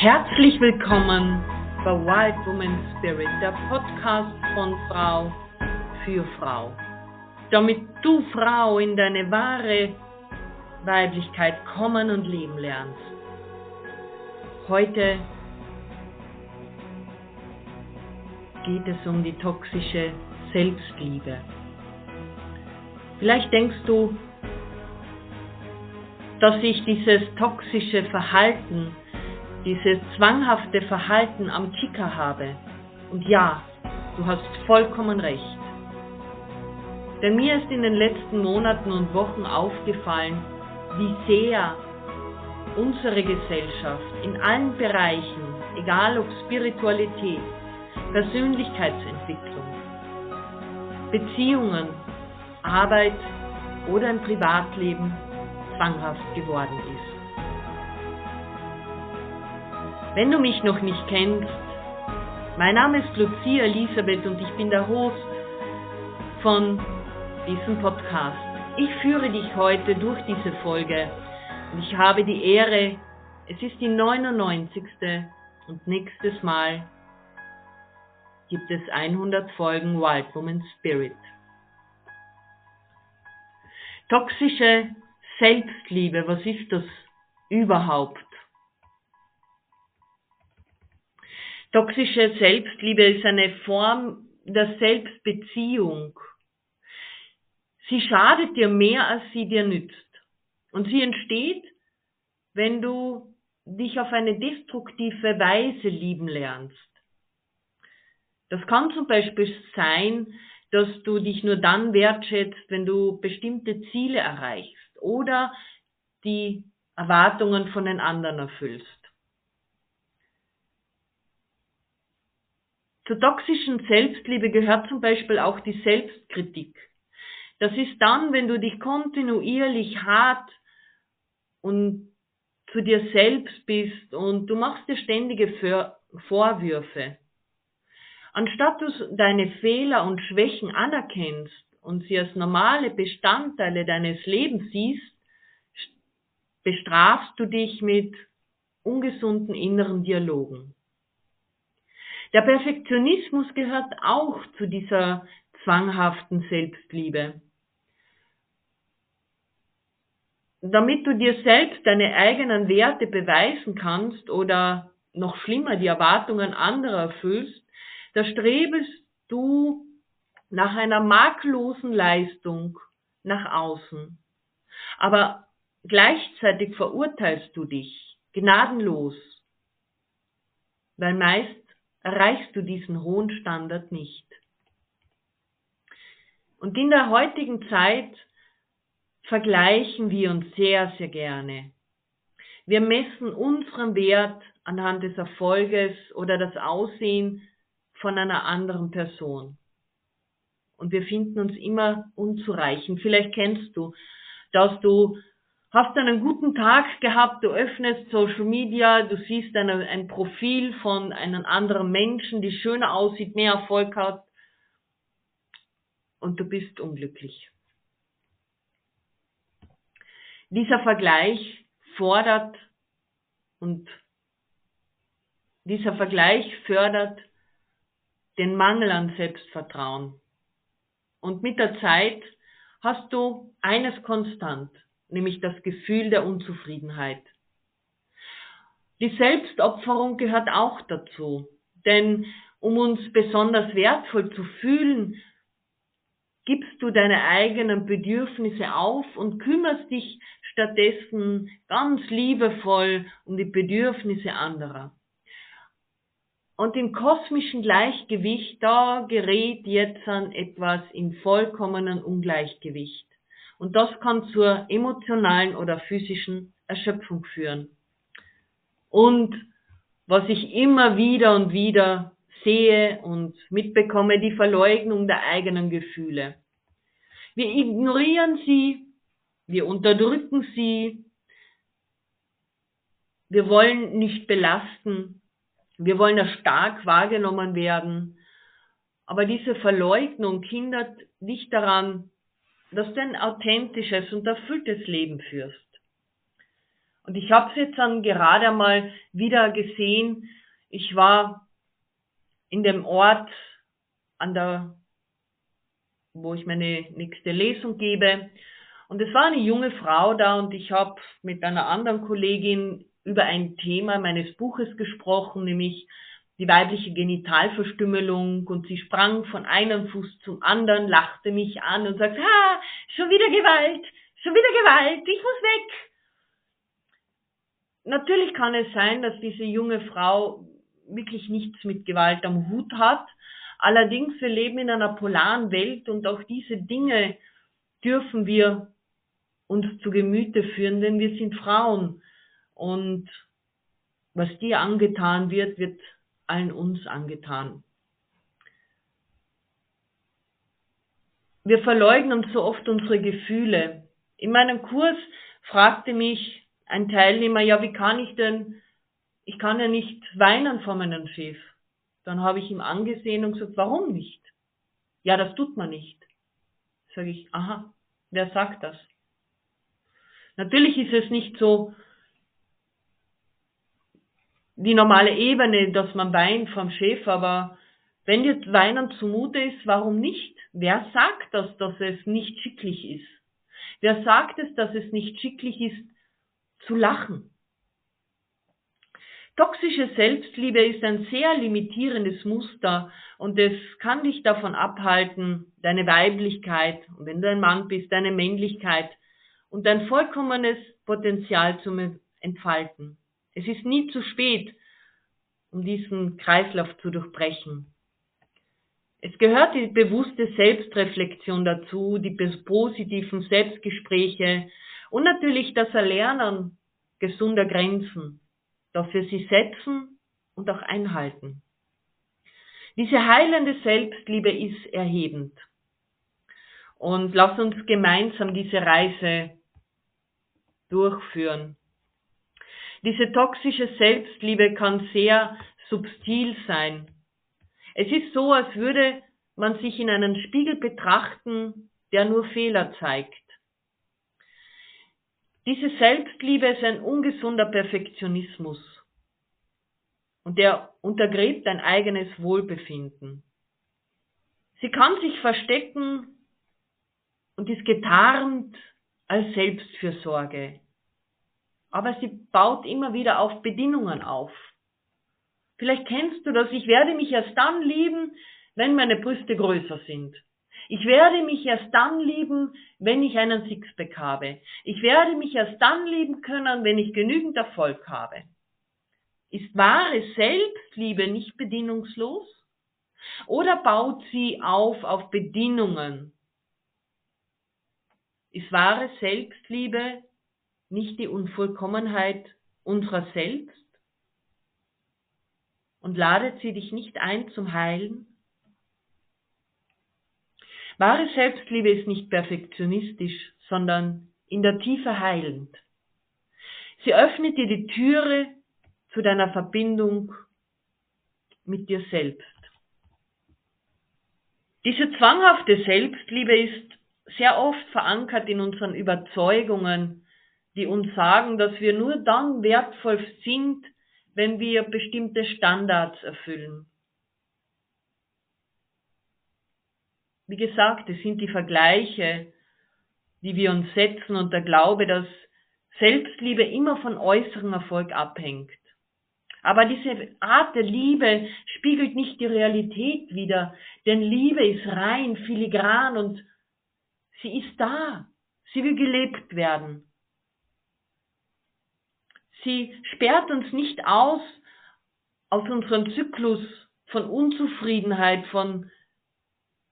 Herzlich willkommen bei Wild Woman Spirit, der Podcast von Frau für Frau. Damit du Frau in deine wahre Weiblichkeit kommen und leben lernst. Heute geht es um die toxische Selbstliebe. Vielleicht denkst du, dass sich dieses toxische Verhalten, dieses zwanghafte Verhalten am Kicker habe. Und ja, du hast vollkommen recht. Denn mir ist in den letzten Monaten und Wochen aufgefallen, wie sehr unsere Gesellschaft in allen Bereichen, egal ob Spiritualität, Persönlichkeitsentwicklung, Beziehungen, Arbeit oder im Privatleben zwanghaft geworden ist. Wenn du mich noch nicht kennst, mein Name ist Lucia Elisabeth und ich bin der Host von diesem Podcast. Ich führe dich heute durch diese Folge und ich habe die Ehre, es ist die 99. und nächstes Mal gibt es 100 Folgen Wild Woman Spirit. Toxische Selbstliebe, was ist das überhaupt? Toxische Selbstliebe ist eine Form der Selbstbeziehung. Sie schadet dir mehr, als sie dir nützt. Und sie entsteht, wenn du dich auf eine destruktive Weise lieben lernst. Das kann zum Beispiel sein, dass du dich nur dann wertschätzt, wenn du bestimmte Ziele erreichst oder die Erwartungen von den anderen erfüllst. Zur toxischen Selbstliebe gehört zum Beispiel auch die Selbstkritik. Das ist dann, wenn du dich kontinuierlich hart und zu dir selbst bist und du machst dir ständige Vorwürfe. Anstatt du deine Fehler und Schwächen anerkennst und sie als normale Bestandteile deines Lebens siehst, bestrafst du dich mit ungesunden inneren Dialogen. Der Perfektionismus gehört auch zu dieser zwanghaften Selbstliebe. Damit du dir selbst deine eigenen Werte beweisen kannst oder noch schlimmer die Erwartungen anderer erfüllst, da strebest du nach einer makellosen Leistung nach außen. Aber gleichzeitig verurteilst du dich gnadenlos, weil meist erreichst du diesen hohen Standard nicht. Und in der heutigen Zeit vergleichen wir uns sehr, sehr gerne. Wir messen unseren Wert anhand des Erfolges oder das Aussehen von einer anderen Person. Und wir finden uns immer unzureichend. Vielleicht kennst du, dass du hast einen guten Tag gehabt, du öffnest Social Media, du siehst eine, ein Profil von einem anderen Menschen, die schöner aussieht, mehr Erfolg hat und du bist unglücklich. Dieser Vergleich fordert und dieser Vergleich fördert den Mangel an Selbstvertrauen. Und mit der Zeit hast du eines konstant, nämlich das Gefühl der Unzufriedenheit. Die Selbstopferung gehört auch dazu, denn um uns besonders wertvoll zu fühlen, gibst du deine eigenen Bedürfnisse auf und kümmerst dich stattdessen ganz liebevoll um die Bedürfnisse anderer. Und im kosmischen Gleichgewicht, da gerät jetzt an etwas in vollkommenen Ungleichgewicht. Und das kann zur emotionalen oder physischen Erschöpfung führen. Und was ich immer wieder und wieder sehe und mitbekomme, die Verleugnung der eigenen Gefühle. Wir ignorieren sie, wir unterdrücken sie, wir wollen nicht belasten, wir wollen ja stark wahrgenommen werden. Aber diese Verleugnung hindert dich daran, dass du ein authentisches und erfülltes Leben führst. Und ich habe es jetzt dann gerade mal wieder gesehen. Ich war in dem Ort an der, wo ich meine nächste Lesung gebe. Und es war eine junge Frau da und ich habe mit einer anderen Kollegin über ein Thema meines Buches gesprochen, nämlich die weibliche Genitalverstümmelung und sie sprang von einem Fuß zum anderen, lachte mich an und sagte, ha, schon wieder Gewalt, schon wieder Gewalt, ich muss weg. Natürlich kann es sein, dass diese junge Frau wirklich nichts mit Gewalt am Hut hat. Allerdings, wir leben in einer polaren Welt und auch diese Dinge dürfen wir uns zu Gemüte führen, denn wir sind Frauen. Und was dir angetan wird, wird allen uns angetan. Wir verleugnen so oft unsere Gefühle. In meinem Kurs fragte mich ein Teilnehmer, ja, wie kann ich denn, ich kann ja nicht weinen vor meinem Chef. Dann habe ich ihm angesehen und gesagt, warum nicht? Ja, das tut man nicht. Sage ich, aha, wer sagt das? Natürlich ist es nicht so, die normale Ebene, dass man weint vom Chef, aber wenn jetzt Weinen zumute ist, warum nicht? Wer sagt das, dass es nicht schicklich ist? Wer sagt es, dass es nicht schicklich ist, zu lachen? Toxische Selbstliebe ist ein sehr limitierendes Muster und es kann dich davon abhalten, deine Weiblichkeit, und wenn du ein Mann bist, deine Männlichkeit und dein vollkommenes Potenzial zu entfalten. Es ist nie zu spät, um diesen Kreislauf zu durchbrechen. Es gehört die bewusste Selbstreflexion dazu, die positiven Selbstgespräche und natürlich das Erlernen gesunder Grenzen, wir sie setzen und auch einhalten. Diese heilende Selbstliebe ist erhebend. Und lass uns gemeinsam diese Reise durchführen. Diese toxische Selbstliebe kann sehr subtil sein. Es ist so, als würde man sich in einen Spiegel betrachten, der nur Fehler zeigt. Diese Selbstliebe ist ein ungesunder Perfektionismus und der untergräbt dein eigenes Wohlbefinden. Sie kann sich verstecken und ist getarnt als Selbstfürsorge aber sie baut immer wieder auf Bedingungen auf. Vielleicht kennst du das, ich werde mich erst dann lieben, wenn meine Brüste größer sind. Ich werde mich erst dann lieben, wenn ich einen Sixpack habe. Ich werde mich erst dann lieben können, wenn ich genügend Erfolg habe. Ist wahre Selbstliebe nicht bedingungslos? Oder baut sie auf auf Bedingungen? Ist wahre Selbstliebe nicht die Unvollkommenheit unserer selbst? Und ladet sie dich nicht ein zum Heilen? Wahre Selbstliebe ist nicht perfektionistisch, sondern in der Tiefe heilend. Sie öffnet dir die Türe zu deiner Verbindung mit dir selbst. Diese zwanghafte Selbstliebe ist sehr oft verankert in unseren Überzeugungen die uns sagen, dass wir nur dann wertvoll sind, wenn wir bestimmte Standards erfüllen. Wie gesagt, es sind die Vergleiche, die wir uns setzen und der Glaube, dass Selbstliebe immer von äußerem Erfolg abhängt. Aber diese Art der Liebe spiegelt nicht die Realität wider, denn Liebe ist rein, filigran und sie ist da. Sie will gelebt werden. Sie sperrt uns nicht aus aus unserem Zyklus von Unzufriedenheit, von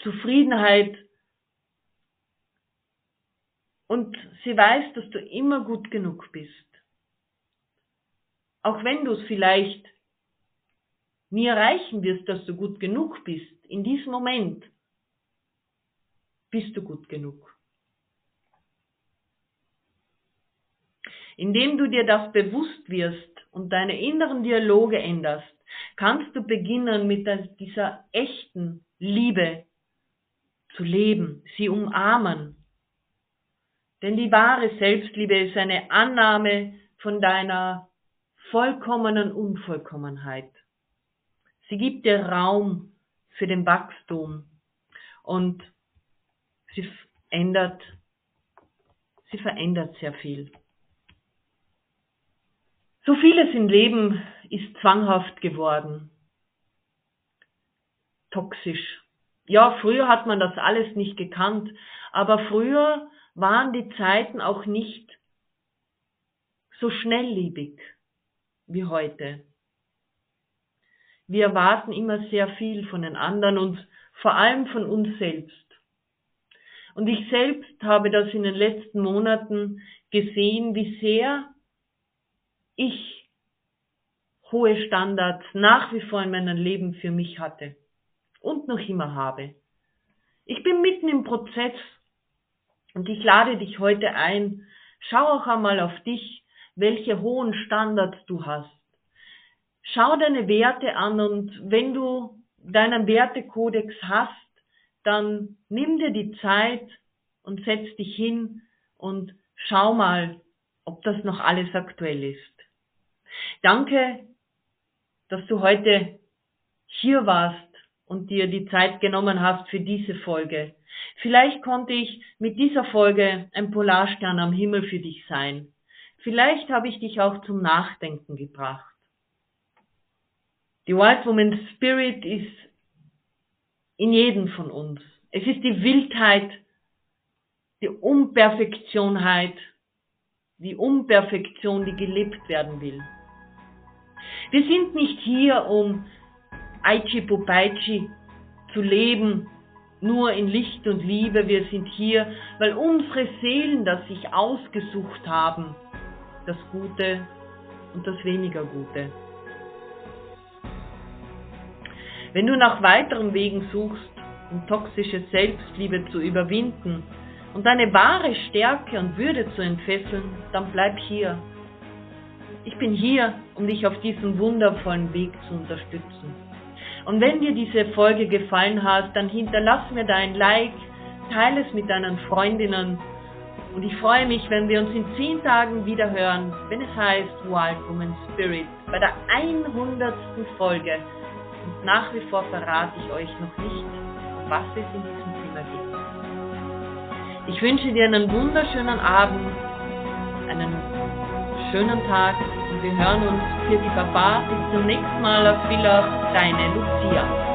Zufriedenheit. Und sie weiß, dass du immer gut genug bist. Auch wenn du es vielleicht nie erreichen wirst, dass du gut genug bist, in diesem Moment bist du gut genug. Indem du dir das bewusst wirst und deine inneren Dialoge änderst, kannst du beginnen mit dieser echten Liebe zu leben, sie umarmen. Denn die wahre Selbstliebe ist eine Annahme von deiner vollkommenen Unvollkommenheit. Sie gibt dir Raum für den Wachstum und sie ändert, sie verändert sehr viel. So vieles im Leben ist zwanghaft geworden, toxisch. Ja, früher hat man das alles nicht gekannt, aber früher waren die Zeiten auch nicht so schnelllebig wie heute. Wir erwarten immer sehr viel von den anderen und vor allem von uns selbst. Und ich selbst habe das in den letzten Monaten gesehen, wie sehr ich hohe Standards nach wie vor in meinem Leben für mich hatte und noch immer habe. Ich bin mitten im Prozess und ich lade dich heute ein, schau auch einmal auf dich, welche hohen Standards du hast. Schau deine Werte an und wenn du deinen Wertekodex hast, dann nimm dir die Zeit und setz dich hin und schau mal, ob das noch alles aktuell ist. Danke, dass du heute hier warst und dir die Zeit genommen hast für diese Folge. Vielleicht konnte ich mit dieser Folge ein Polarstern am Himmel für dich sein. Vielleicht habe ich dich auch zum Nachdenken gebracht. Die Wild Woman Spirit ist in jedem von uns. Es ist die Wildheit, die Unperfektionheit, die Unperfektion, die gelebt werden will. Wir sind nicht hier, um Aichi Popaichi zu leben, nur in Licht und Liebe. Wir sind hier, weil unsere Seelen das sich ausgesucht haben, das Gute und das weniger Gute. Wenn du nach weiteren Wegen suchst, um toxische Selbstliebe zu überwinden und deine wahre Stärke und Würde zu entfesseln, dann bleib hier. Ich bin hier, um dich auf diesem wundervollen Weg zu unterstützen. Und wenn dir diese Folge gefallen hat, dann hinterlass mir dein Like, teile es mit deinen Freundinnen und ich freue mich, wenn wir uns in zehn Tagen wieder hören, wenn es heißt Wild Woman Spirit bei der 100. Folge. Und nach wie vor verrate ich euch noch nicht, was es in diesem Zimmer gibt. Ich wünsche dir einen wunderschönen Abend, einen schönen Tag und wir hören uns für die Baba. Bis zum nächsten Mal auf Villa, deine Lucia.